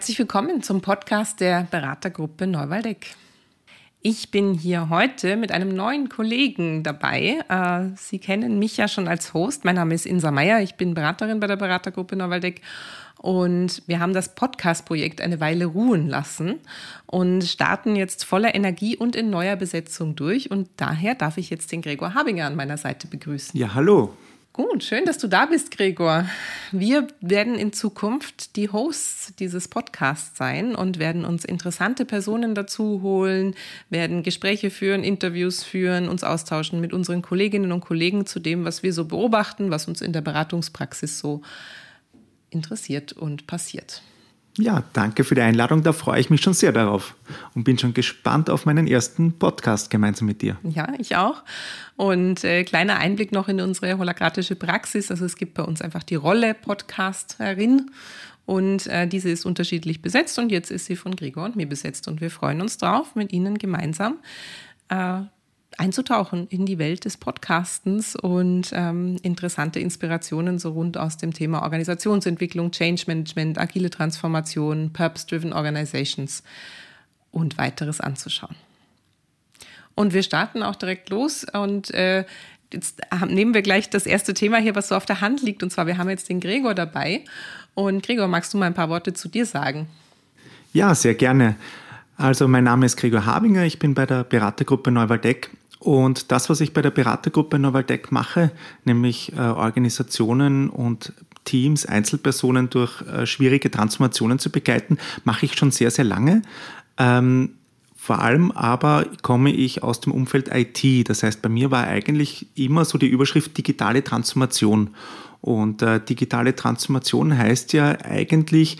Herzlich willkommen zum Podcast der Beratergruppe Neuwaldeck. Ich bin hier heute mit einem neuen Kollegen dabei. Äh, Sie kennen mich ja schon als Host. Mein Name ist Insa Meyer. Ich bin Beraterin bei der Beratergruppe Neuwaldeck. Und wir haben das Podcast-Projekt eine Weile ruhen lassen und starten jetzt voller Energie und in neuer Besetzung durch. Und daher darf ich jetzt den Gregor Habinger an meiner Seite begrüßen. Ja, hallo. Gut, schön, dass du da bist, Gregor. Wir werden in Zukunft die Hosts dieses Podcasts sein und werden uns interessante Personen dazu holen, werden Gespräche führen, Interviews führen, uns austauschen mit unseren Kolleginnen und Kollegen zu dem, was wir so beobachten, was uns in der Beratungspraxis so interessiert und passiert. Ja, danke für die Einladung. Da freue ich mich schon sehr darauf und bin schon gespannt auf meinen ersten Podcast gemeinsam mit dir. Ja, ich auch. Und äh, kleiner Einblick noch in unsere holakratische Praxis. Also es gibt bei uns einfach die Rolle Podcasterin und äh, diese ist unterschiedlich besetzt und jetzt ist sie von Gregor und mir besetzt und wir freuen uns drauf, mit Ihnen gemeinsam äh, einzutauchen in die Welt des Podcastens und ähm, interessante Inspirationen so rund aus dem Thema Organisationsentwicklung, Change Management, agile Transformation, Purpose-Driven Organizations und weiteres anzuschauen. Und wir starten auch direkt los und äh, jetzt nehmen wir gleich das erste Thema hier, was so auf der Hand liegt. Und zwar, wir haben jetzt den Gregor dabei. Und Gregor, magst du mal ein paar Worte zu dir sagen? Ja, sehr gerne. Also mein Name ist Gregor Habinger, ich bin bei der Beratergruppe Neuwaldeck und das, was ich bei der Beratergruppe Neuwaldeck mache, nämlich äh, Organisationen und Teams, Einzelpersonen durch äh, schwierige Transformationen zu begleiten, mache ich schon sehr, sehr lange. Ähm, vor allem aber komme ich aus dem Umfeld IT. Das heißt, bei mir war eigentlich immer so die Überschrift digitale Transformation. Und äh, digitale Transformation heißt ja eigentlich,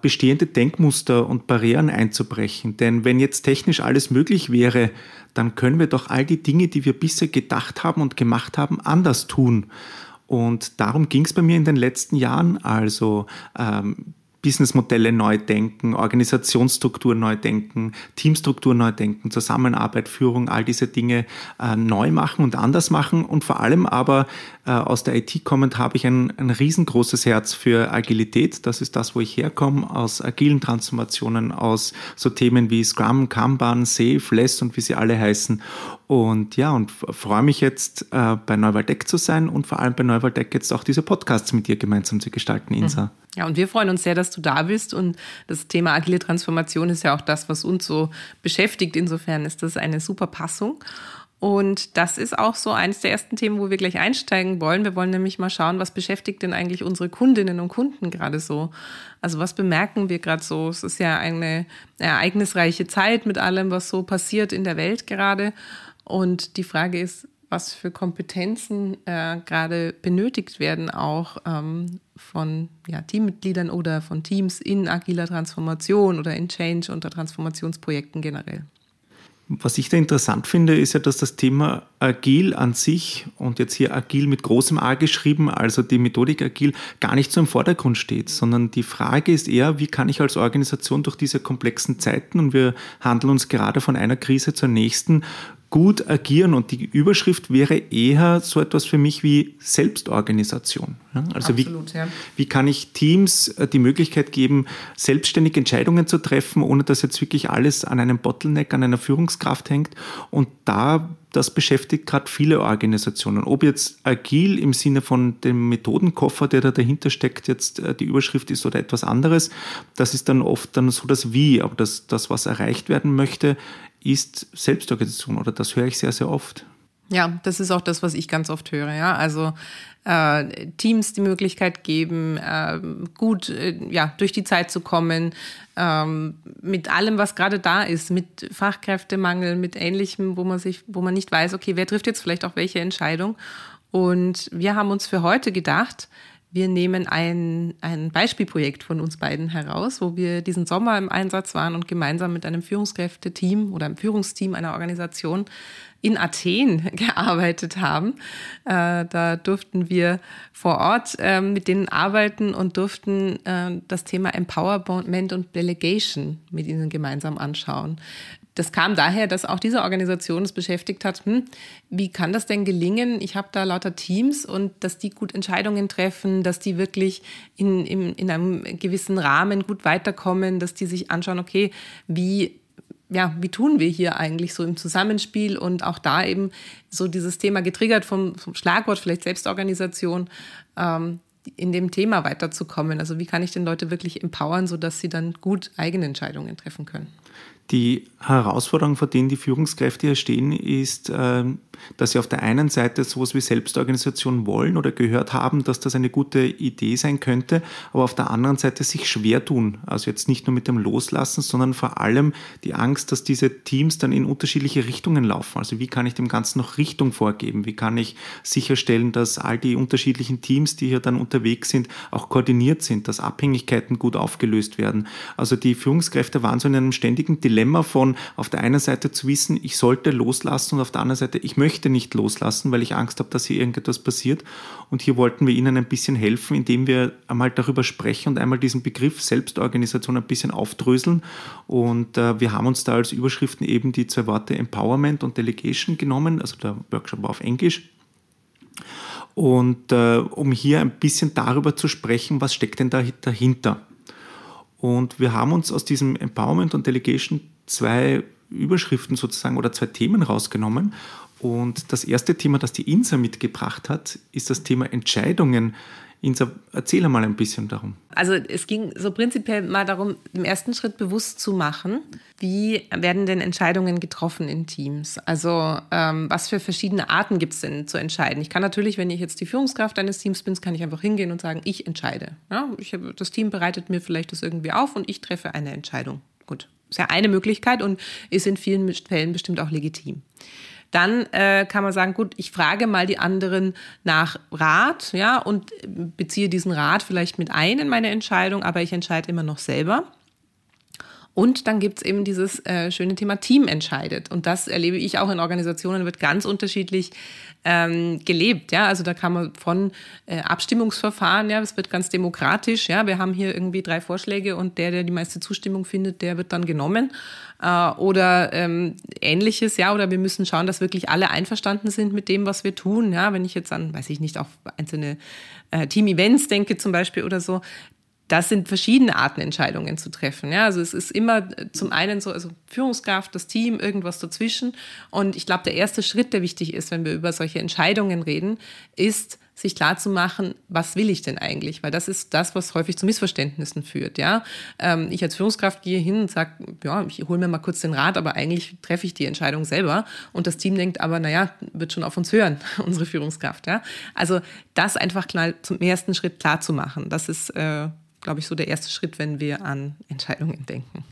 bestehende Denkmuster und Barrieren einzubrechen. Denn wenn jetzt technisch alles möglich wäre, dann können wir doch all die Dinge, die wir bisher gedacht haben und gemacht haben, anders tun. Und darum ging es bei mir in den letzten Jahren. Also ähm, Businessmodelle neu denken, Organisationsstruktur neu denken, Teamstruktur neu denken, Zusammenarbeit, Führung, all diese Dinge äh, neu machen und anders machen. Und vor allem aber äh, aus der IT kommend habe ich ein, ein riesengroßes Herz für Agilität. Das ist das, wo ich herkomme, aus agilen Transformationen, aus so Themen wie Scrum, Kanban, Safe, Less und wie sie alle heißen. Und ja, und freue mich jetzt äh, bei Neuwaldeck zu sein und vor allem bei Neuwaldeck jetzt auch diese Podcasts mit dir gemeinsam zu gestalten, Insa. Mhm. Ja, und wir freuen uns sehr, dass du da bist. Und das Thema agile Transformation ist ja auch das, was uns so beschäftigt. Insofern ist das eine super Passung. Und das ist auch so eines der ersten Themen, wo wir gleich einsteigen wollen. Wir wollen nämlich mal schauen, was beschäftigt denn eigentlich unsere Kundinnen und Kunden gerade so? Also was bemerken wir gerade so? Es ist ja eine ereignisreiche Zeit mit allem, was so passiert in der Welt gerade. Und die Frage ist, was für Kompetenzen äh, gerade benötigt werden, auch ähm, von ja, Teammitgliedern oder von Teams in agiler Transformation oder in Change- und Transformationsprojekten generell. Was ich da interessant finde, ist ja, dass das Thema Agil an sich und jetzt hier Agil mit großem A geschrieben, also die Methodik Agil, gar nicht so im Vordergrund steht, sondern die Frage ist eher, wie kann ich als Organisation durch diese komplexen Zeiten und wir handeln uns gerade von einer Krise zur nächsten gut agieren und die Überschrift wäre eher so etwas für mich wie Selbstorganisation. Also Absolut, wie, ja. wie kann ich Teams äh, die Möglichkeit geben, selbstständig Entscheidungen zu treffen, ohne dass jetzt wirklich alles an einem Bottleneck, an einer Führungskraft hängt. Und da, das beschäftigt gerade viele Organisationen. Ob jetzt agil im Sinne von dem Methodenkoffer, der da dahinter steckt, jetzt äh, die Überschrift ist oder etwas anderes, das ist dann oft dann so das Wie, aber das, das was erreicht werden möchte, ist Selbstorganisation oder das höre ich sehr, sehr oft. Ja, das ist auch das, was ich ganz oft höre. Ja, also äh, Teams die Möglichkeit geben, äh, gut äh, ja durch die Zeit zu kommen, ähm, mit allem, was gerade da ist, mit Fachkräftemangel, mit Ähnlichem, wo man sich, wo man nicht weiß, okay, wer trifft jetzt vielleicht auch welche Entscheidung. Und wir haben uns für heute gedacht, wir nehmen ein, ein Beispielprojekt von uns beiden heraus, wo wir diesen Sommer im Einsatz waren und gemeinsam mit einem Führungskräfteteam oder einem Führungsteam einer Organisation in Athen gearbeitet haben. Äh, da durften wir vor Ort äh, mit denen arbeiten und durften äh, das Thema Empowerment und Delegation mit ihnen gemeinsam anschauen das kam daher, dass auch diese Organisation es beschäftigt hat, hm, wie kann das denn gelingen? Ich habe da lauter Teams und dass die gut Entscheidungen treffen, dass die wirklich in, in, in einem gewissen Rahmen gut weiterkommen, dass die sich anschauen, okay, wie ja, wie tun wir hier eigentlich so im Zusammenspiel und auch da eben so dieses Thema getriggert vom, vom Schlagwort vielleicht Selbstorganisation, ähm, in dem Thema weiterzukommen. Also wie kann ich denn Leute wirklich empowern, sodass sie dann gut eigene Entscheidungen treffen können? Die Herausforderung, vor denen die Führungskräfte hier stehen, ist, ähm, dass sie auf der einen Seite sowas wie Selbstorganisation wollen oder gehört haben, dass das eine gute Idee sein könnte, aber auf der anderen Seite sich schwer tun. Also jetzt nicht nur mit dem Loslassen, sondern vor allem die Angst, dass diese Teams dann in unterschiedliche Richtungen laufen. Also wie kann ich dem Ganzen noch Richtung vorgeben? Wie kann ich sicherstellen, dass all die unterschiedlichen Teams, die hier dann unterwegs sind, auch koordiniert sind, dass Abhängigkeiten gut aufgelöst werden? Also die Führungskräfte waren so in einem ständigen Dilemma von auf der einen Seite zu wissen, ich sollte loslassen und auf der anderen Seite, ich möchte nicht loslassen, weil ich Angst habe, dass hier irgendetwas passiert. Und hier wollten wir Ihnen ein bisschen helfen, indem wir einmal darüber sprechen und einmal diesen Begriff Selbstorganisation ein bisschen aufdröseln. Und äh, wir haben uns da als Überschriften eben die zwei Worte Empowerment und Delegation genommen, also der Workshop war auf Englisch. Und äh, um hier ein bisschen darüber zu sprechen, was steckt denn da dahinter? Und wir haben uns aus diesem Empowerment und Delegation zwei Überschriften sozusagen oder zwei Themen rausgenommen. Und das erste Thema, das die INSA mitgebracht hat, ist das Thema Entscheidungen Insa, erzähl mal ein bisschen darum. Also es ging so prinzipiell mal darum, im ersten Schritt bewusst zu machen, wie werden denn Entscheidungen getroffen in Teams? Also ähm, was für verschiedene Arten gibt es denn zu entscheiden? Ich kann natürlich, wenn ich jetzt die Führungskraft eines Teams bin, kann ich einfach hingehen und sagen, ich entscheide. Ja, ich hab, das Team bereitet mir vielleicht das irgendwie auf und ich treffe eine Entscheidung. Gut, ist ja eine Möglichkeit und ist in vielen Fällen bestimmt auch legitim. Dann äh, kann man sagen, gut, ich frage mal die anderen nach Rat, ja, und beziehe diesen Rat vielleicht mit ein in meine Entscheidung, aber ich entscheide immer noch selber. Und dann gibt es eben dieses äh, schöne Thema Team entscheidet. Und das erlebe ich auch in Organisationen, wird ganz unterschiedlich ähm, gelebt. Ja, also da kann man von äh, Abstimmungsverfahren, ja, es wird ganz demokratisch. Ja, wir haben hier irgendwie drei Vorschläge und der, der die meiste Zustimmung findet, der wird dann genommen. Äh, oder ähm, ähnliches, ja, oder wir müssen schauen, dass wirklich alle einverstanden sind mit dem, was wir tun. Ja, wenn ich jetzt an, weiß ich nicht, auf einzelne äh, Team-Events denke zum Beispiel oder so, das sind verschiedene Arten, Entscheidungen zu treffen. Ja, also es ist immer zum einen so, also Führungskraft, das Team, irgendwas dazwischen. Und ich glaube, der erste Schritt, der wichtig ist, wenn wir über solche Entscheidungen reden, ist, sich klar zu machen, was will ich denn eigentlich? Weil das ist das, was häufig zu Missverständnissen führt. Ja, ähm, ich als Führungskraft gehe hin und sage, ja, ich hole mir mal kurz den Rat, aber eigentlich treffe ich die Entscheidung selber. Und das Team denkt aber, naja, wird schon auf uns hören, unsere Führungskraft. Ja, also das einfach klar zum ersten Schritt klar zu machen. Das ist äh, glaube ich, so der erste Schritt, wenn wir an Entscheidungen denken.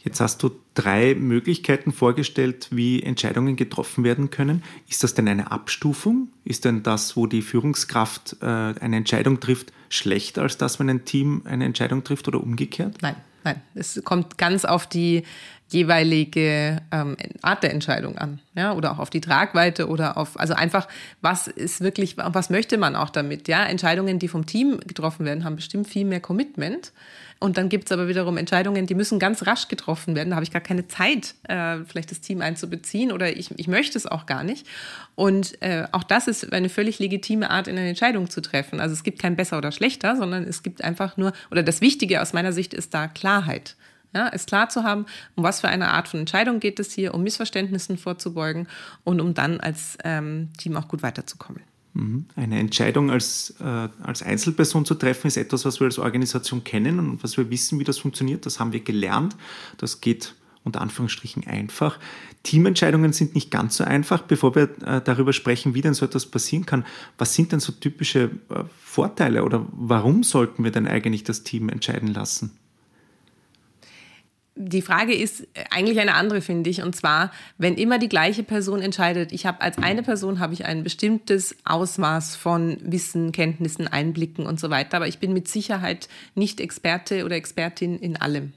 Jetzt hast du drei Möglichkeiten vorgestellt, wie Entscheidungen getroffen werden können. Ist das denn eine Abstufung? Ist denn das, wo die Führungskraft äh, eine Entscheidung trifft, schlechter als das, wenn ein Team eine Entscheidung trifft oder umgekehrt? Nein, nein. Es kommt ganz auf die jeweilige ähm, Art der Entscheidung an, ja, oder auch auf die Tragweite oder auf, also einfach, was ist wirklich, was möchte man auch damit, ja? Entscheidungen, die vom Team getroffen werden, haben bestimmt viel mehr Commitment. Und dann gibt es aber wiederum Entscheidungen, die müssen ganz rasch getroffen werden. Da habe ich gar keine Zeit, äh, vielleicht das Team einzubeziehen oder ich, ich möchte es auch gar nicht. Und äh, auch das ist eine völlig legitime Art, in eine Entscheidung zu treffen. Also es gibt kein besser oder schlechter, sondern es gibt einfach nur, oder das Wichtige aus meiner Sicht ist da Klarheit. Ja, ist klar zu haben, um was für eine Art von Entscheidung geht es hier, um Missverständnissen vorzubeugen und um dann als ähm, Team auch gut weiterzukommen. Mhm. Eine Entscheidung als, äh, als Einzelperson zu treffen, ist etwas, was wir als Organisation kennen und was wir wissen, wie das funktioniert. Das haben wir gelernt. Das geht unter Anführungsstrichen einfach. Teamentscheidungen sind nicht ganz so einfach. Bevor wir äh, darüber sprechen, wie denn so etwas passieren kann, was sind denn so typische äh, Vorteile oder warum sollten wir denn eigentlich das Team entscheiden lassen? Die Frage ist eigentlich eine andere, finde ich. Und zwar, wenn immer die gleiche Person entscheidet, ich habe als eine Person habe ich ein bestimmtes Ausmaß von Wissen, Kenntnissen, Einblicken und so weiter, aber ich bin mit Sicherheit nicht Experte oder Expertin in allem.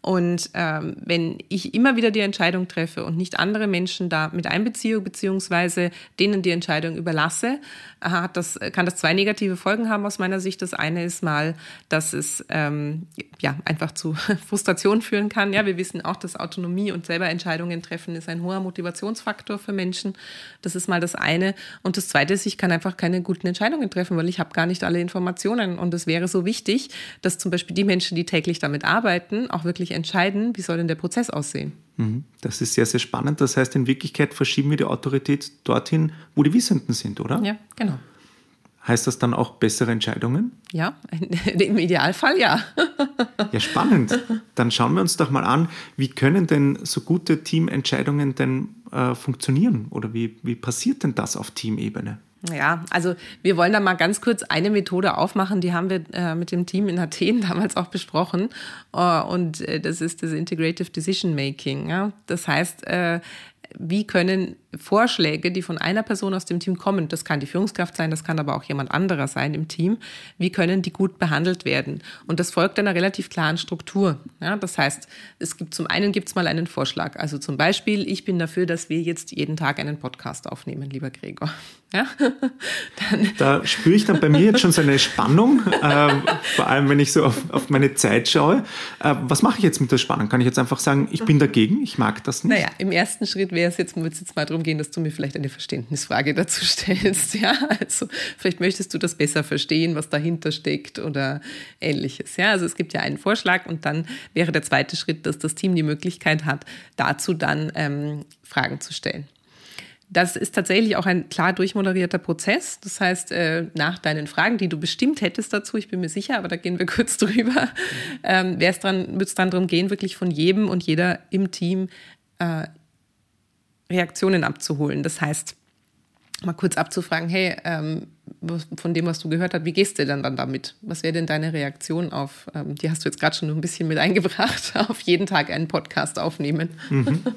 Und ähm, wenn ich immer wieder die Entscheidung treffe und nicht andere Menschen da mit einbeziehe, beziehungsweise denen die Entscheidung überlasse, hat das, kann das zwei negative Folgen haben aus meiner Sicht. Das eine ist mal, dass es ähm, ja, einfach zu Frustration führen kann. Ja, wir wissen auch, dass Autonomie und selber Entscheidungen treffen ist ein hoher Motivationsfaktor für Menschen. Das ist mal das eine. Und das zweite ist, ich kann einfach keine guten Entscheidungen treffen, weil ich habe gar nicht alle Informationen. Und es wäre so wichtig, dass zum Beispiel die Menschen, die täglich damit arbeiten, auch wirklich entscheiden, wie soll denn der Prozess aussehen. Mhm. Das ist sehr, sehr spannend. Das heißt, in Wirklichkeit verschieben wir die Autorität dorthin, wo die Wissenden sind, oder? Ja, genau. Heißt das dann auch bessere Entscheidungen? Ja, im Idealfall ja. Ja, spannend. Dann schauen wir uns doch mal an, wie können denn so gute Teamentscheidungen denn äh, funktionieren oder wie, wie passiert denn das auf Teamebene? Ja, also wir wollen da mal ganz kurz eine Methode aufmachen, die haben wir äh, mit dem Team in Athen damals auch besprochen. Äh, und äh, das ist das Integrative Decision Making. Ja? Das heißt, äh, wie können Vorschläge, die von einer Person aus dem Team kommen, das kann die Führungskraft sein, das kann aber auch jemand anderer sein im Team, wie können die gut behandelt werden? Und das folgt einer relativ klaren Struktur. Ja, das heißt, es gibt zum einen gibt es mal einen Vorschlag. Also zum Beispiel, ich bin dafür, dass wir jetzt jeden Tag einen Podcast aufnehmen, lieber Gregor. Ja? Da spüre ich dann bei mir jetzt schon so eine Spannung, äh, vor allem wenn ich so auf, auf meine Zeit schaue. Äh, was mache ich jetzt mit der Spannung? Kann ich jetzt einfach sagen, ich bin dagegen, ich mag das nicht? Naja, im ersten Schritt wäre es jetzt, wird es jetzt mal darum gehen, dass du mir vielleicht eine Verständnisfrage dazu stellst. Ja, also vielleicht möchtest du das besser verstehen, was dahinter steckt oder ähnliches. Ja, also es gibt ja einen Vorschlag und dann wäre der zweite Schritt, dass das Team die Möglichkeit hat, dazu dann ähm, Fragen zu stellen. Das ist tatsächlich auch ein klar durchmoderierter Prozess. Das heißt, äh, nach deinen Fragen, die du bestimmt hättest dazu, ich bin mir sicher, aber da gehen wir kurz drüber, ähm, wird es dann darum gehen, wirklich von jedem und jeder im Team äh, Reaktionen abzuholen. Das heißt, mal kurz abzufragen, hey, ähm, von dem, was du gehört hast, wie gehst du denn dann damit? Was wäre denn deine Reaktion auf, ähm, die hast du jetzt gerade schon ein bisschen mit eingebracht, auf jeden Tag einen Podcast aufnehmen? Mhm.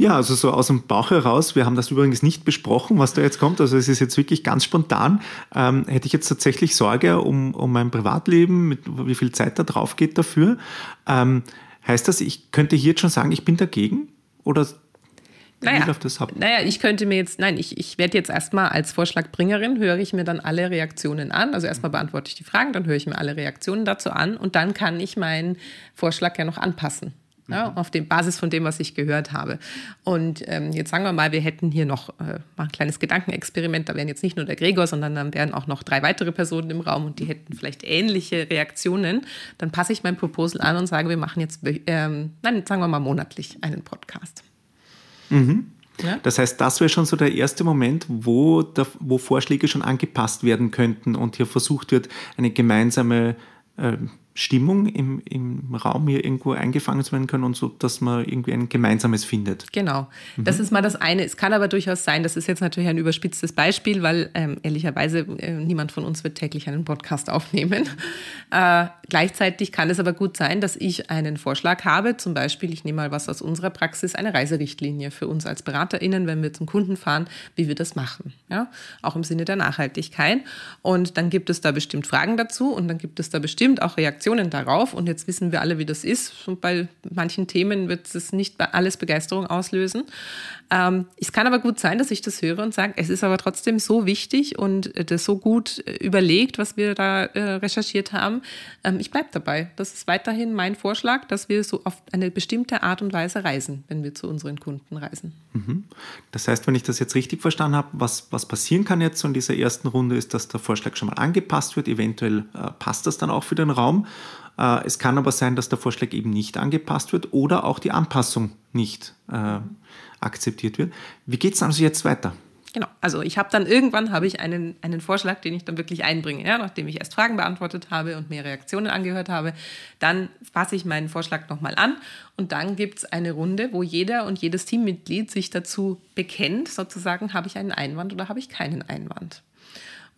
Ja, also so aus dem Bauch heraus, wir haben das übrigens nicht besprochen, was da jetzt kommt, also es ist jetzt wirklich ganz spontan, ähm, hätte ich jetzt tatsächlich Sorge um, um mein Privatleben, mit, wie viel Zeit da drauf geht dafür. Ähm, heißt das, ich könnte hier jetzt schon sagen, ich bin dagegen? Oder naja, naja, ich könnte mir jetzt, nein, ich, ich werde jetzt erstmal als Vorschlagbringerin, höre ich mir dann alle Reaktionen an. Also erstmal beantworte ich die Fragen, dann höre ich mir alle Reaktionen dazu an und dann kann ich meinen Vorschlag ja noch anpassen ja, auf der Basis von dem, was ich gehört habe. Und ähm, jetzt sagen wir mal, wir hätten hier noch äh, mal ein kleines Gedankenexperiment. Da wären jetzt nicht nur der Gregor, sondern dann wären auch noch drei weitere Personen im Raum und die hätten vielleicht ähnliche Reaktionen. Dann passe ich mein Proposal an und sage, wir machen jetzt, ähm, nein, sagen wir mal monatlich einen Podcast. Mhm. Ja? Das heißt, das wäre schon so der erste Moment, wo, der, wo Vorschläge schon angepasst werden könnten und hier versucht wird, eine gemeinsame äh, Stimmung im, im Raum hier irgendwo eingefangen zu werden können und so, dass man irgendwie ein gemeinsames findet. Genau. Mhm. Das ist mal das eine. Es kann aber durchaus sein, das ist jetzt natürlich ein überspitztes Beispiel, weil ähm, ehrlicherweise äh, niemand von uns wird täglich einen Podcast aufnehmen. Äh, gleichzeitig kann es aber gut sein, dass ich einen Vorschlag habe, zum Beispiel, ich nehme mal was aus unserer Praxis, eine Reiserichtlinie für uns als BeraterInnen, wenn wir zum Kunden fahren, wie wir das machen. Ja? Auch im Sinne der Nachhaltigkeit. Und dann gibt es da bestimmt Fragen dazu und dann gibt es da bestimmt auch Reaktionen Reaktionen darauf. Und jetzt wissen wir alle, wie das ist. Und bei manchen Themen wird es nicht alles Begeisterung auslösen. Ähm, es kann aber gut sein, dass ich das höre und sage, es ist aber trotzdem so wichtig und äh, das so gut äh, überlegt, was wir da äh, recherchiert haben. Ähm, ich bleibe dabei. Das ist weiterhin mein Vorschlag, dass wir so auf eine bestimmte Art und Weise reisen, wenn wir zu unseren Kunden reisen. Mhm. Das heißt, wenn ich das jetzt richtig verstanden habe, was, was passieren kann jetzt so in dieser ersten Runde, ist, dass der Vorschlag schon mal angepasst wird. Eventuell äh, passt das dann auch für den Raum. Äh, es kann aber sein, dass der Vorschlag eben nicht angepasst wird oder auch die Anpassung nicht äh, akzeptiert wird. Wie geht es also jetzt weiter? Genau, also ich habe dann irgendwann habe ich einen, einen Vorschlag, den ich dann wirklich einbringe. Ja? Nachdem ich erst Fragen beantwortet habe und mehr Reaktionen angehört habe, dann fasse ich meinen Vorschlag nochmal an und dann gibt es eine Runde, wo jeder und jedes Teammitglied sich dazu bekennt, sozusagen, habe ich einen Einwand oder habe ich keinen Einwand.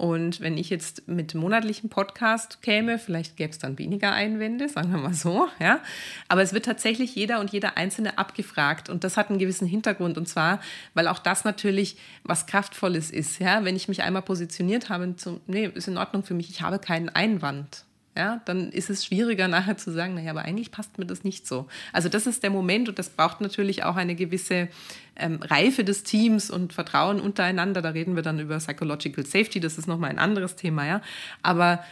Und wenn ich jetzt mit monatlichem Podcast käme, vielleicht gäbe es dann weniger Einwände, sagen wir mal so, ja. Aber es wird tatsächlich jeder und jeder Einzelne abgefragt. Und das hat einen gewissen Hintergrund. Und zwar, weil auch das natürlich was Kraftvolles ist, ja. Wenn ich mich einmal positioniert habe, zum, nee, ist in Ordnung für mich, ich habe keinen Einwand ja, dann ist es schwieriger nachher zu sagen, naja, aber eigentlich passt mir das nicht so. Also das ist der Moment und das braucht natürlich auch eine gewisse ähm, Reife des Teams und Vertrauen untereinander. Da reden wir dann über Psychological Safety, das ist nochmal ein anderes Thema, ja. Aber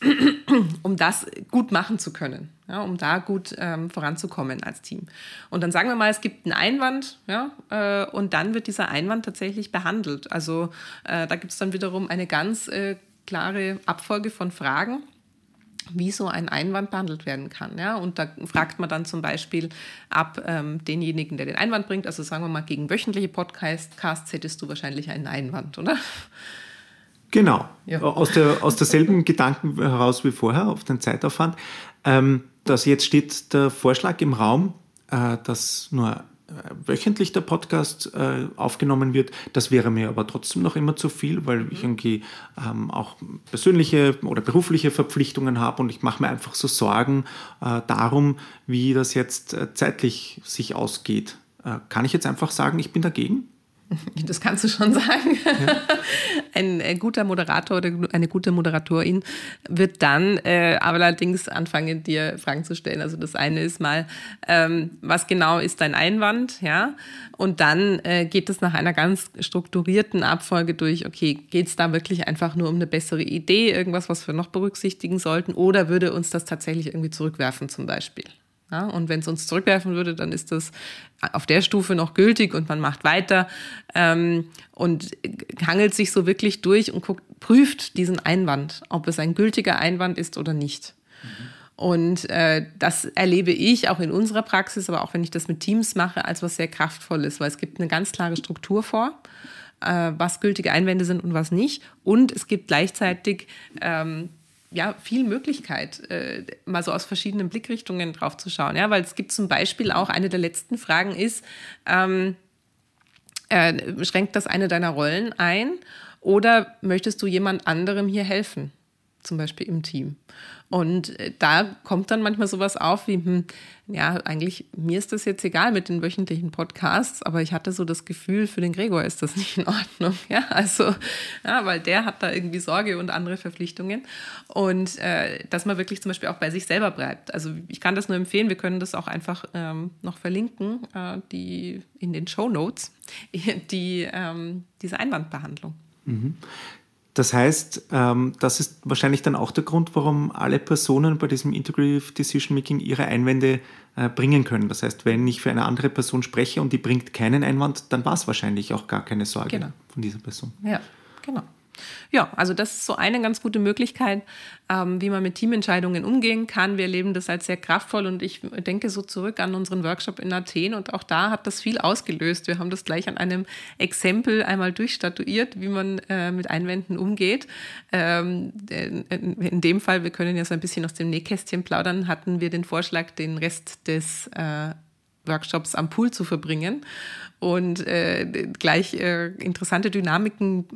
um das gut machen zu können, ja, um da gut ähm, voranzukommen als Team. Und dann sagen wir mal, es gibt einen Einwand, ja, äh, und dann wird dieser Einwand tatsächlich behandelt. Also äh, da gibt es dann wiederum eine ganz äh, klare Abfolge von Fragen wie so ein Einwand behandelt werden kann. Ja? Und da fragt man dann zum Beispiel ab ähm, denjenigen, der den Einwand bringt, also sagen wir mal, gegen wöchentliche Podcasts hättest du wahrscheinlich einen Einwand, oder? Genau, ja. aus, der, aus derselben Gedanken heraus wie vorher, auf den Zeitaufwand. Ähm, dass jetzt steht der Vorschlag im Raum, äh, dass nur wöchentlich der Podcast äh, aufgenommen wird. Das wäre mir aber trotzdem noch immer zu viel, weil ich irgendwie ähm, auch persönliche oder berufliche Verpflichtungen habe und ich mache mir einfach so Sorgen äh, darum, wie das jetzt äh, zeitlich sich ausgeht. Äh, kann ich jetzt einfach sagen, ich bin dagegen? Das kannst du schon sagen. Ja. Ein, ein, guter Moderator oder eine gute Moderatorin wird dann äh, allerdings anfangen, dir Fragen zu stellen. Also das eine ist mal, ähm, was genau ist dein Einwand, ja? Und dann äh, geht es nach einer ganz strukturierten Abfolge durch, okay, geht es da wirklich einfach nur um eine bessere Idee, irgendwas, was wir noch berücksichtigen sollten, oder würde uns das tatsächlich irgendwie zurückwerfen zum Beispiel? Ja, und wenn es uns zurückwerfen würde, dann ist das auf der Stufe noch gültig und man macht weiter ähm, und hangelt sich so wirklich durch und guckt, prüft diesen Einwand, ob es ein gültiger Einwand ist oder nicht. Mhm. Und äh, das erlebe ich auch in unserer Praxis, aber auch wenn ich das mit Teams mache, als was sehr kraftvolles, weil es gibt eine ganz klare Struktur vor, äh, was gültige Einwände sind und was nicht. Und es gibt gleichzeitig ähm, ja, viel Möglichkeit, äh, mal so aus verschiedenen Blickrichtungen drauf zu schauen. Ja? Weil es gibt zum Beispiel auch, eine der letzten Fragen ist, ähm, äh, schränkt das eine deiner Rollen ein oder möchtest du jemand anderem hier helfen? Zum Beispiel im Team. Und äh, da kommt dann manchmal sowas auf wie, hm, ja, eigentlich, mir ist das jetzt egal mit den wöchentlichen Podcasts, aber ich hatte so das Gefühl, für den Gregor ist das nicht in Ordnung. Ja, also, ja, weil der hat da irgendwie Sorge und andere Verpflichtungen. Und äh, dass man wirklich zum Beispiel auch bei sich selber bleibt. Also ich kann das nur empfehlen, wir können das auch einfach ähm, noch verlinken, äh, die in den Show Notes, die, ähm, diese Einwandbehandlung. Mhm. Das heißt, ähm, das ist wahrscheinlich dann auch der Grund, warum alle Personen bei diesem Integrative Decision Making ihre Einwände äh, bringen können. Das heißt, wenn ich für eine andere Person spreche und die bringt keinen Einwand, dann war es wahrscheinlich auch gar keine Sorge genau. von dieser Person. Ja, genau. Ja, also das ist so eine ganz gute Möglichkeit, ähm, wie man mit Teamentscheidungen umgehen kann. Wir erleben das als sehr kraftvoll und ich denke so zurück an unseren Workshop in Athen und auch da hat das viel ausgelöst. Wir haben das gleich an einem Exempel einmal durchstatuiert, wie man äh, mit Einwänden umgeht. Ähm, in dem Fall, wir können so ein bisschen aus dem Nähkästchen plaudern, hatten wir den Vorschlag, den Rest des äh, Workshops am Pool zu verbringen und äh, gleich äh, interessante Dynamiken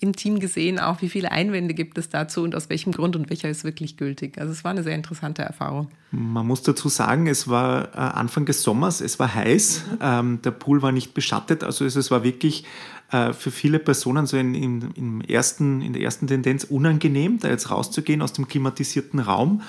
im Team gesehen, auch wie viele Einwände gibt es dazu und aus welchem Grund und welcher ist wirklich gültig. Also es war eine sehr interessante Erfahrung. Man muss dazu sagen, es war äh, Anfang des Sommers, es war heiß, mhm. ähm, der Pool war nicht beschattet, also es, war wirklich äh, für viele Personen so in, in, im ersten, in der ersten Tendenz unangenehm, da jetzt rauszugehen aus dem klimatisierten Raum.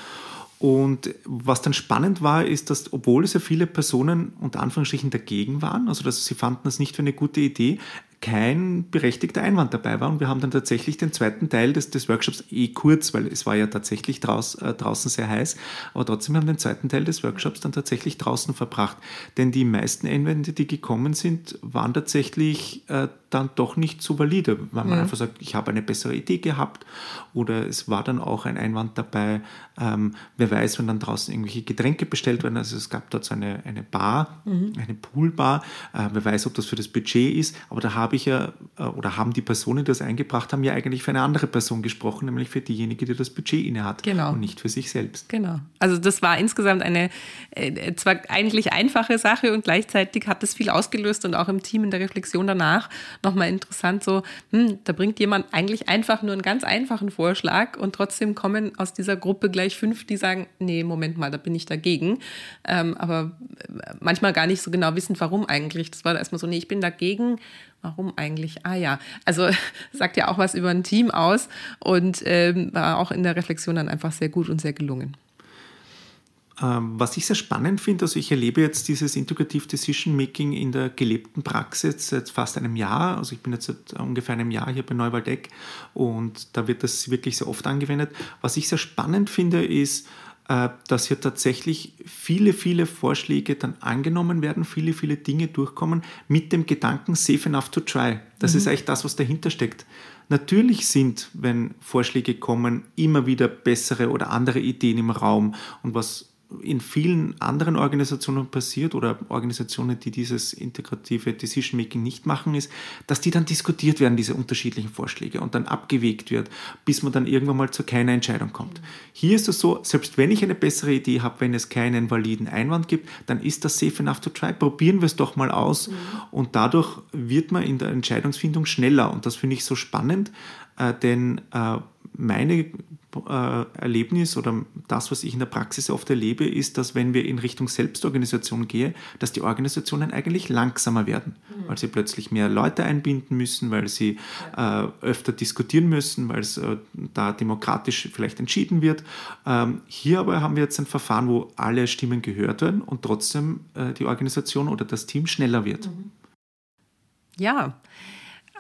Und was dann spannend war, ist, dass obwohl ja viele Personen unter Anführungsstrichen dagegen waren, also dass sie fanden das nicht für eine gute Idee, kein berechtigter Einwand dabei war. Und wir haben dann tatsächlich den zweiten Teil des, des Workshops eh kurz, weil es war ja tatsächlich draus, äh, draußen sehr heiß, aber trotzdem haben wir den zweiten Teil des Workshops dann tatsächlich draußen verbracht. Denn die meisten Einwände, die gekommen sind, waren tatsächlich äh, dann doch nicht so valide, weil man mhm. einfach sagt, ich habe eine bessere Idee gehabt oder es war dann auch ein Einwand dabei, ähm, wer weiß, wenn dann draußen irgendwelche Getränke bestellt werden, also es gab dort so eine, eine Bar, mhm. eine Poolbar, äh, wer weiß, ob das für das Budget ist, aber da habe ich ja, äh, oder haben die Personen, die das eingebracht haben, ja eigentlich für eine andere Person gesprochen, nämlich für diejenige, die das Budget inne hat genau. und nicht für sich selbst. Genau. Also das war insgesamt eine äh, zwar eigentlich einfache Sache und gleichzeitig hat es viel ausgelöst und auch im Team in der Reflexion danach nochmal interessant, so, hm, da bringt jemand eigentlich einfach nur einen ganz einfachen Vorschlag und trotzdem kommen aus dieser Gruppe gleich fünf, die sagen, nee, Moment mal, da bin ich dagegen. Ähm, aber äh, manchmal gar nicht so genau wissen, warum eigentlich. Das war erstmal so, nee, ich bin dagegen. Warum eigentlich? Ah ja, also sagt ja auch was über ein Team aus und ähm, war auch in der Reflexion dann einfach sehr gut und sehr gelungen. Ähm, was ich sehr spannend finde, also ich erlebe jetzt dieses Integrative Decision Making in der gelebten Praxis seit fast einem Jahr. Also ich bin jetzt seit ungefähr einem Jahr hier bei Neuwaldeck und da wird das wirklich sehr oft angewendet. Was ich sehr spannend finde, ist, äh, dass hier tatsächlich viele, viele Vorschläge dann angenommen werden, viele, viele Dinge durchkommen mit dem Gedanken safe enough to try. Das mhm. ist eigentlich das, was dahinter steckt. Natürlich sind, wenn Vorschläge kommen, immer wieder bessere oder andere Ideen im Raum. Und was in vielen anderen Organisationen passiert oder Organisationen, die dieses integrative Decision Making nicht machen, ist, dass die dann diskutiert werden, diese unterschiedlichen Vorschläge und dann abgewegt wird, bis man dann irgendwann mal zu keiner Entscheidung kommt. Hier ist es so, selbst wenn ich eine bessere Idee habe, wenn es keinen validen Einwand gibt, dann ist das safe enough to try. Probieren wir es doch mal aus mhm. und dadurch wird man in der Entscheidungsfindung schneller und das finde ich so spannend, äh, denn äh, meine Erlebnis oder das, was ich in der Praxis oft erlebe, ist, dass wenn wir in Richtung Selbstorganisation gehen, dass die Organisationen eigentlich langsamer werden, mhm. weil sie plötzlich mehr Leute einbinden müssen, weil sie äh, öfter diskutieren müssen, weil es äh, da demokratisch vielleicht entschieden wird. Ähm, hier aber haben wir jetzt ein Verfahren, wo alle Stimmen gehört werden und trotzdem äh, die Organisation oder das Team schneller wird. Mhm. Ja,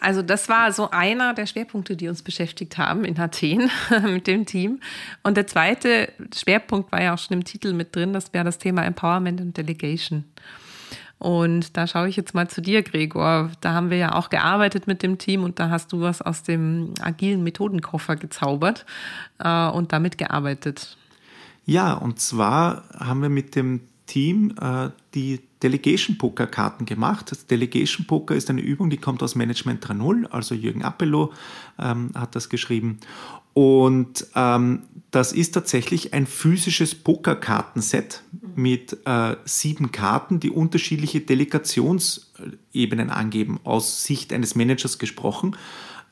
also das war so einer der Schwerpunkte, die uns beschäftigt haben in Athen mit dem Team. Und der zweite Schwerpunkt war ja auch schon im Titel mit drin, das wäre das Thema Empowerment und Delegation. Und da schaue ich jetzt mal zu dir, Gregor. Da haben wir ja auch gearbeitet mit dem Team und da hast du was aus dem agilen Methodenkoffer gezaubert äh, und damit gearbeitet. Ja, und zwar haben wir mit dem Team äh, die Delegation Poker Karten gemacht. Das Delegation Poker ist eine Übung, die kommt aus Management 3.0, also Jürgen Appelo ähm, hat das geschrieben. Und ähm, das ist tatsächlich ein physisches Pokerkartenset mit äh, sieben Karten, die unterschiedliche Delegationsebenen angeben, aus Sicht eines Managers gesprochen.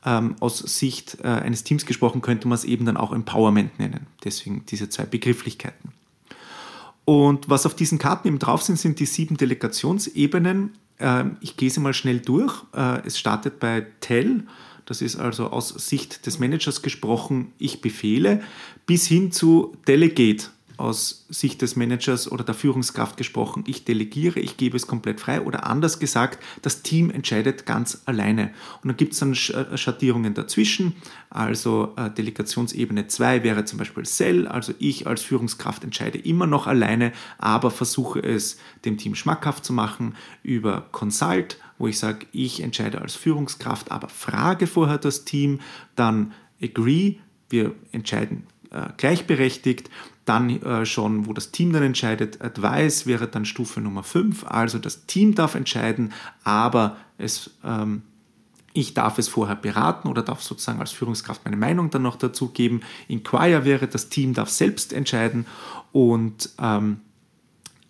Ähm, aus Sicht äh, eines Teams gesprochen könnte man es eben dann auch Empowerment nennen. Deswegen diese zwei Begrifflichkeiten. Und was auf diesen Karten eben drauf sind, sind die sieben Delegationsebenen. Ähm, ich gehe sie mal schnell durch. Äh, es startet bei Tell, das ist also aus Sicht des Managers gesprochen, ich befehle, bis hin zu Delegate aus Sicht des Managers oder der Führungskraft gesprochen, ich delegiere, ich gebe es komplett frei oder anders gesagt, das Team entscheidet ganz alleine. Und dann gibt es dann äh, Schattierungen dazwischen, also äh, Delegationsebene 2 wäre zum Beispiel Cell, also ich als Führungskraft entscheide immer noch alleine, aber versuche es dem Team schmackhaft zu machen über Consult, wo ich sage, ich entscheide als Führungskraft, aber frage vorher das Team, dann Agree, wir entscheiden äh, gleichberechtigt dann äh, schon, wo das Team dann entscheidet, Advice wäre dann Stufe Nummer 5. Also das Team darf entscheiden, aber es, ähm, ich darf es vorher beraten oder darf sozusagen als Führungskraft meine Meinung dann noch dazu geben. Inquire wäre, das Team darf selbst entscheiden und ähm,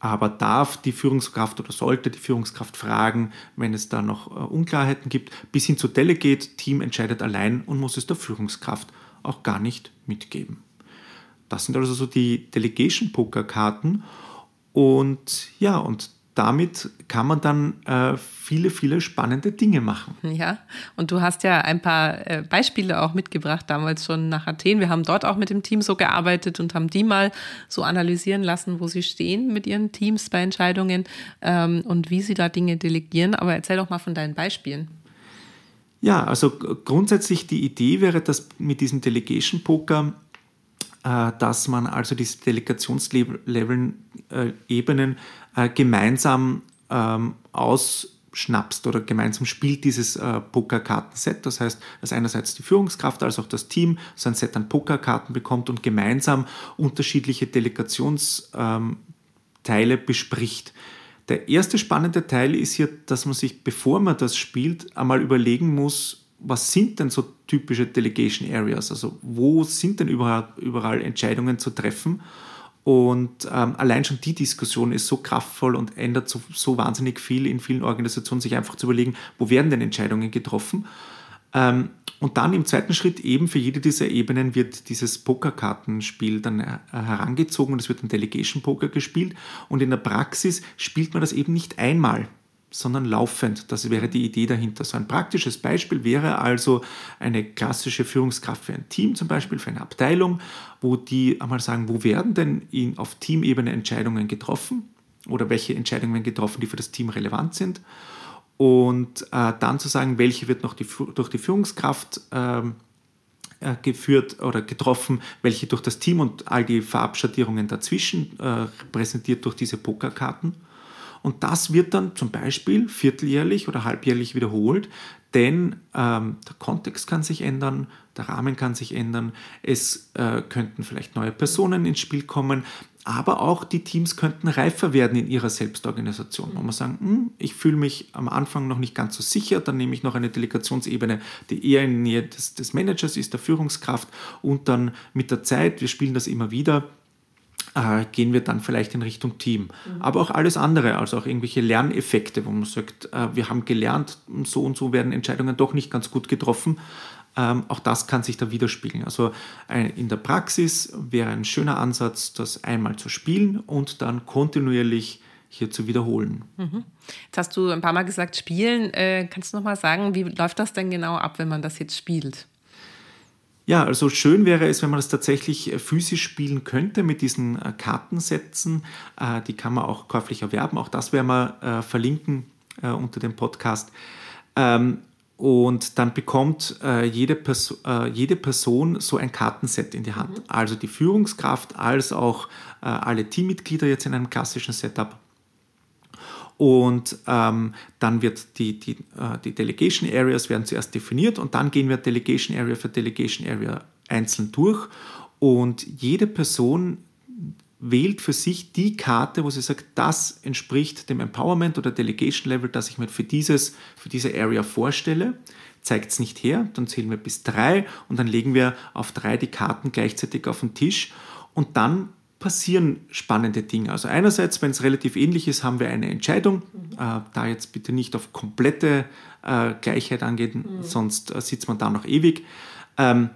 aber darf die Führungskraft oder sollte die Führungskraft fragen, wenn es da noch äh, Unklarheiten gibt, bis hin zu Delegate, Team entscheidet allein und muss es der Führungskraft auch gar nicht mitgeben. Das sind also so die Delegation Poker Karten und ja, und damit kann man dann äh, viele, viele spannende Dinge machen. Ja, und du hast ja ein paar äh, Beispiele auch mitgebracht, damals schon nach Athen. Wir haben dort auch mit dem Team so gearbeitet und haben die mal so analysieren lassen, wo sie stehen mit ihren Teams bei Entscheidungen ähm, und wie sie da Dinge delegieren. Aber erzähl doch mal von deinen Beispielen. Ja, also grundsätzlich die Idee wäre, dass mit diesem Delegation Poker dass man also diese Delegationsebenen äh, gemeinsam ähm, ausschnapst oder gemeinsam spielt dieses äh, Pokerkartenset. Das heißt, dass einerseits die Führungskraft als auch das Team so ein Set an Pokerkarten bekommt und gemeinsam unterschiedliche Delegationsteile ähm, bespricht. Der erste spannende Teil ist hier, dass man sich, bevor man das spielt, einmal überlegen muss, was sind denn so typische Delegation Areas? Also wo sind denn überall, überall Entscheidungen zu treffen? Und ähm, allein schon die Diskussion ist so kraftvoll und ändert so, so, wahnsinnig viel in vielen Organisationen, sich einfach zu überlegen, wo werden denn Entscheidungen getroffen. Ähm, und dann im zweiten Schritt eben für jede dieser Ebenen wird dieses Pokerkartenspiel dann äh, herangezogen und es wird ein Delegation Poker gespielt. Und in der Praxis spielt man das eben nicht einmal, sondern laufend. Das wäre die Idee dahinter. So ein praktisches Beispiel wäre also eine klassische Führungskraft für ein Team, zum Beispiel für eine Abteilung, wo die einmal sagen, wo werden denn in, auf Teamebene Entscheidungen getroffen oder welche Entscheidungen werden getroffen, die für das Team relevant sind. Und äh, dann zu sagen, welche wird noch die, durch die Führungskraft ähm, äh, geführt oder getroffen, welche durch das Team und all die Verabschattierungen dazwischen äh, präsentiert durch diese Pokerkarten. Und das wird dann zum Beispiel vierteljährlich oder halbjährlich wiederholt, denn ähm, der Kontext kann sich ändern, der Rahmen kann sich ändern, es äh, könnten vielleicht neue Personen ins Spiel kommen, aber auch die Teams könnten reifer werden in ihrer Selbstorganisation. Man muss sagen, hm, ich fühle mich am Anfang noch nicht ganz so sicher, dann nehme ich noch eine Delegationsebene, die eher in Nähe des, des Managers ist, der Führungskraft und dann mit der Zeit, wir spielen das immer wieder, äh, gehen wir dann vielleicht in Richtung Team. Mhm. Aber auch alles andere, also auch irgendwelche Lerneffekte, wo man sagt, äh, wir haben gelernt, so und so werden Entscheidungen doch nicht ganz gut getroffen. Ähm, auch das kann sich da widerspiegeln. Also äh, in der Praxis wäre ein schöner Ansatz, das einmal zu spielen und dann kontinuierlich hier zu wiederholen. Mhm. Jetzt hast du ein paar Mal gesagt, spielen. Äh, kannst du noch mal sagen, wie läuft das denn genau ab, wenn man das jetzt spielt? Ja, also schön wäre es, wenn man das tatsächlich äh, physisch spielen könnte mit diesen äh, Kartensätzen. Äh, die kann man auch käuflich erwerben. Auch das werden wir verlinken unter dem Podcast. Ähm, und dann bekommt jede, Perso jede Person so ein Kartenset in die Hand. Mhm. Also die Führungskraft als auch alle Teammitglieder jetzt in einem klassischen Setup und ähm, dann wird die, die, äh, die Delegation Areas werden zuerst definiert und dann gehen wir Delegation Area für Delegation Area einzeln durch. Und jede Person wählt für sich die Karte, wo sie sagt, das entspricht dem Empowerment oder Delegation Level, das ich mir für, dieses, für diese Area vorstelle. Zeigt es nicht her, dann zählen wir bis drei und dann legen wir auf drei die Karten gleichzeitig auf den Tisch und dann passieren spannende Dinge. Also einerseits, wenn es relativ ähnlich ist, haben wir eine Entscheidung, mhm. äh, da jetzt bitte nicht auf komplette äh, Gleichheit angehen, mhm. sonst äh, sitzt man da noch ewig. Ähm,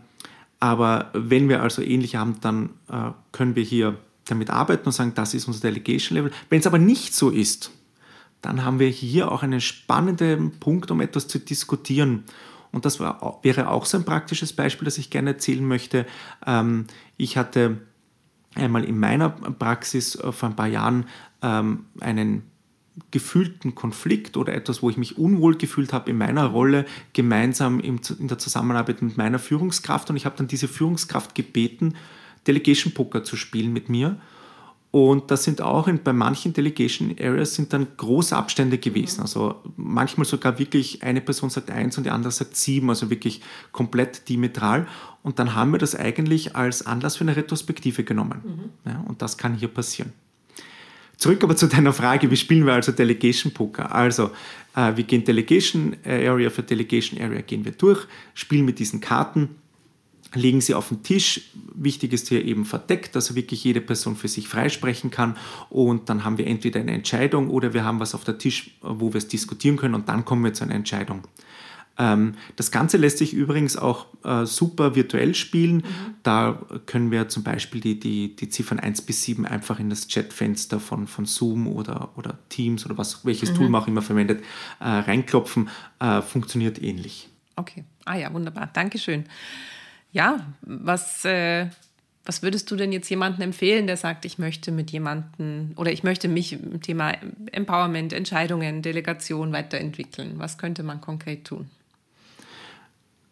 aber wenn wir also ähnlich haben, dann äh, können wir hier damit arbeiten und sagen, das ist unser Delegation Level. Wenn es aber nicht so ist, dann haben wir hier auch einen spannenden Punkt, um etwas zu diskutieren. Und das war, wäre auch so ein praktisches Beispiel, das ich gerne erzählen möchte. Ähm, ich hatte einmal in meiner Praxis äh, vor ein paar Jahren ähm, einen gefühlten Konflikt oder etwas, wo ich mich unwohl gefühlt habe in meiner Rolle, gemeinsam in der Zusammenarbeit mit meiner Führungskraft. Und ich habe dann diese Führungskraft gebeten, Delegation Poker zu spielen mit mir. Und das sind auch in, bei manchen Delegation Areas sind dann große Abstände gewesen. Also manchmal sogar wirklich eine Person sagt eins und die andere sagt sieben, also wirklich komplett diametral. Und dann haben wir das eigentlich als Anlass für eine Retrospektive genommen. Mhm. Ja, und das kann hier passieren. Zurück aber zu deiner Frage, wie spielen wir also Delegation Poker? Also, äh, wir gehen Delegation Area für Delegation Area gehen wir durch, spielen mit diesen Karten legen sie auf den Tisch. Wichtig ist hier eben verdeckt, dass wirklich jede Person für sich freisprechen kann. Und dann haben wir entweder eine Entscheidung oder wir haben was auf der Tisch, wo wir es diskutieren können und dann kommen wir zu einer Entscheidung. Ähm, das Ganze lässt sich übrigens auch äh, super virtuell spielen. Mhm. Da können wir zum Beispiel die, die, die Ziffern 1 bis 7 einfach in das Chatfenster von, von Zoom oder, oder Teams oder was, welches mhm. Tool man auch immer verwendet, äh, reinklopfen. Äh, funktioniert ähnlich. Okay, ah ja, wunderbar. Dankeschön. Ja, was, äh, was würdest du denn jetzt jemandem empfehlen, der sagt, ich möchte mit jemandem oder ich möchte mich im Thema Empowerment, Entscheidungen, Delegation weiterentwickeln? Was könnte man konkret tun?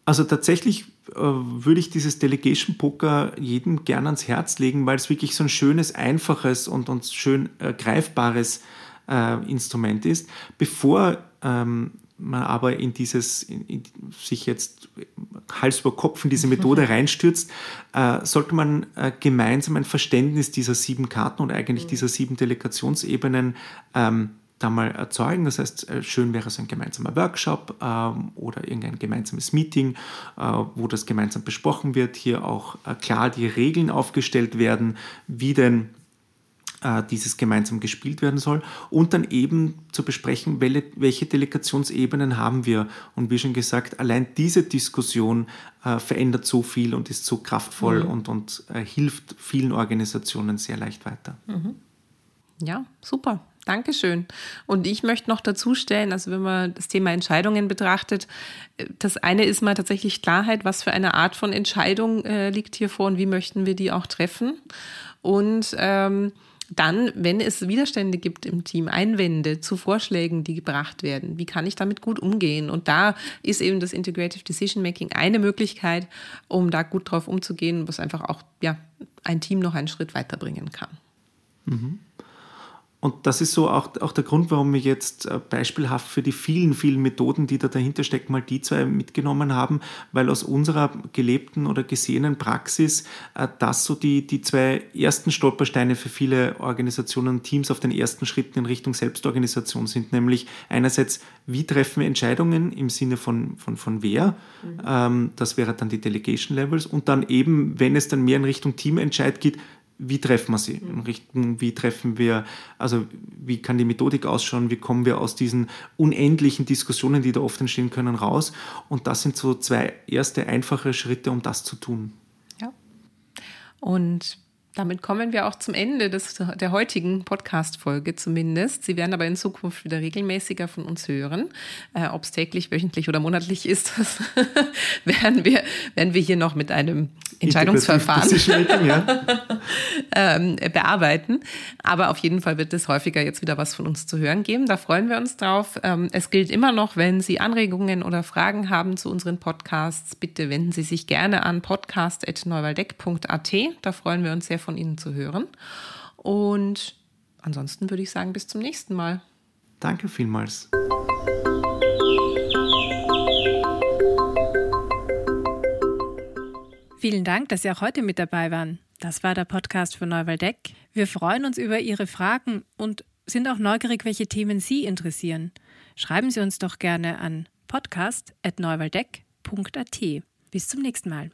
Also tatsächlich äh, würde ich dieses Delegation Poker jedem gern ans Herz legen, weil es wirklich so ein schönes, einfaches und, und schön äh, greifbares äh, Instrument ist. Bevor ähm, man aber in dieses, in, in, sich jetzt Hals über Kopf in diese Methode reinstürzt, äh, sollte man äh, gemeinsam ein Verständnis dieser sieben Karten und eigentlich mhm. dieser sieben Delegationsebenen ähm, da mal erzeugen. Das heißt, äh, schön wäre so ein gemeinsamer Workshop ähm, oder irgendein gemeinsames Meeting, äh, wo das gemeinsam besprochen wird, hier auch äh, klar die Regeln aufgestellt werden, wie denn dieses gemeinsam gespielt werden soll und dann eben zu besprechen, welche, welche Delegationsebenen haben wir. Und wie schon gesagt, allein diese Diskussion äh, verändert so viel und ist so kraftvoll mhm. und, und äh, hilft vielen Organisationen sehr leicht weiter. Mhm. Ja, super. Dankeschön. Und ich möchte noch dazu stellen, also wenn man das Thema Entscheidungen betrachtet, das eine ist mal tatsächlich Klarheit, was für eine Art von Entscheidung äh, liegt hier vor und wie möchten wir die auch treffen. Und ähm, dann, wenn es Widerstände gibt im Team, Einwände zu Vorschlägen, die gebracht werden, wie kann ich damit gut umgehen? Und da ist eben das Integrative Decision Making eine Möglichkeit, um da gut drauf umzugehen, was einfach auch ja, ein Team noch einen Schritt weiterbringen kann. Mhm. Und das ist so auch, auch der Grund, warum wir jetzt äh, beispielhaft für die vielen, vielen Methoden, die da dahinter stecken, mal die zwei mitgenommen haben, weil aus unserer gelebten oder gesehenen Praxis äh, das so die, die zwei ersten Stolpersteine für viele Organisationen und Teams auf den ersten Schritten in Richtung Selbstorganisation sind. Nämlich einerseits, wie treffen wir Entscheidungen im Sinne von, von, von wer? Mhm. Ähm, das wäre dann die Delegation Levels. Und dann eben, wenn es dann mehr in Richtung Teamentscheid geht, wie treffen wir sie? In Richtung, wie treffen wir, also wie kann die Methodik ausschauen, wie kommen wir aus diesen unendlichen Diskussionen, die da oft entstehen können, raus? Und das sind so zwei erste einfache Schritte, um das zu tun. Ja. Und damit kommen wir auch zum Ende des, der heutigen Podcast-Folge zumindest. Sie werden aber in Zukunft wieder regelmäßiger von uns hören. Äh, Ob es täglich, wöchentlich oder monatlich ist, das werden, wir, werden wir hier noch mit einem Entscheidungsverfahren ähm, bearbeiten. Aber auf jeden Fall wird es häufiger jetzt wieder was von uns zu hören geben. Da freuen wir uns drauf. Ähm, es gilt immer noch, wenn Sie Anregungen oder Fragen haben zu unseren Podcasts, bitte wenden Sie sich gerne an podcast.neuwaldeck.at. Da freuen wir uns sehr von Ihnen zu hören. Und ansonsten würde ich sagen, bis zum nächsten Mal. Danke vielmals. Vielen Dank, dass Sie auch heute mit dabei waren. Das war der Podcast von Neuwaldeck. Wir freuen uns über Ihre Fragen und sind auch neugierig, welche Themen Sie interessieren. Schreiben Sie uns doch gerne an podcast.neuwaldeck.at. Bis zum nächsten Mal.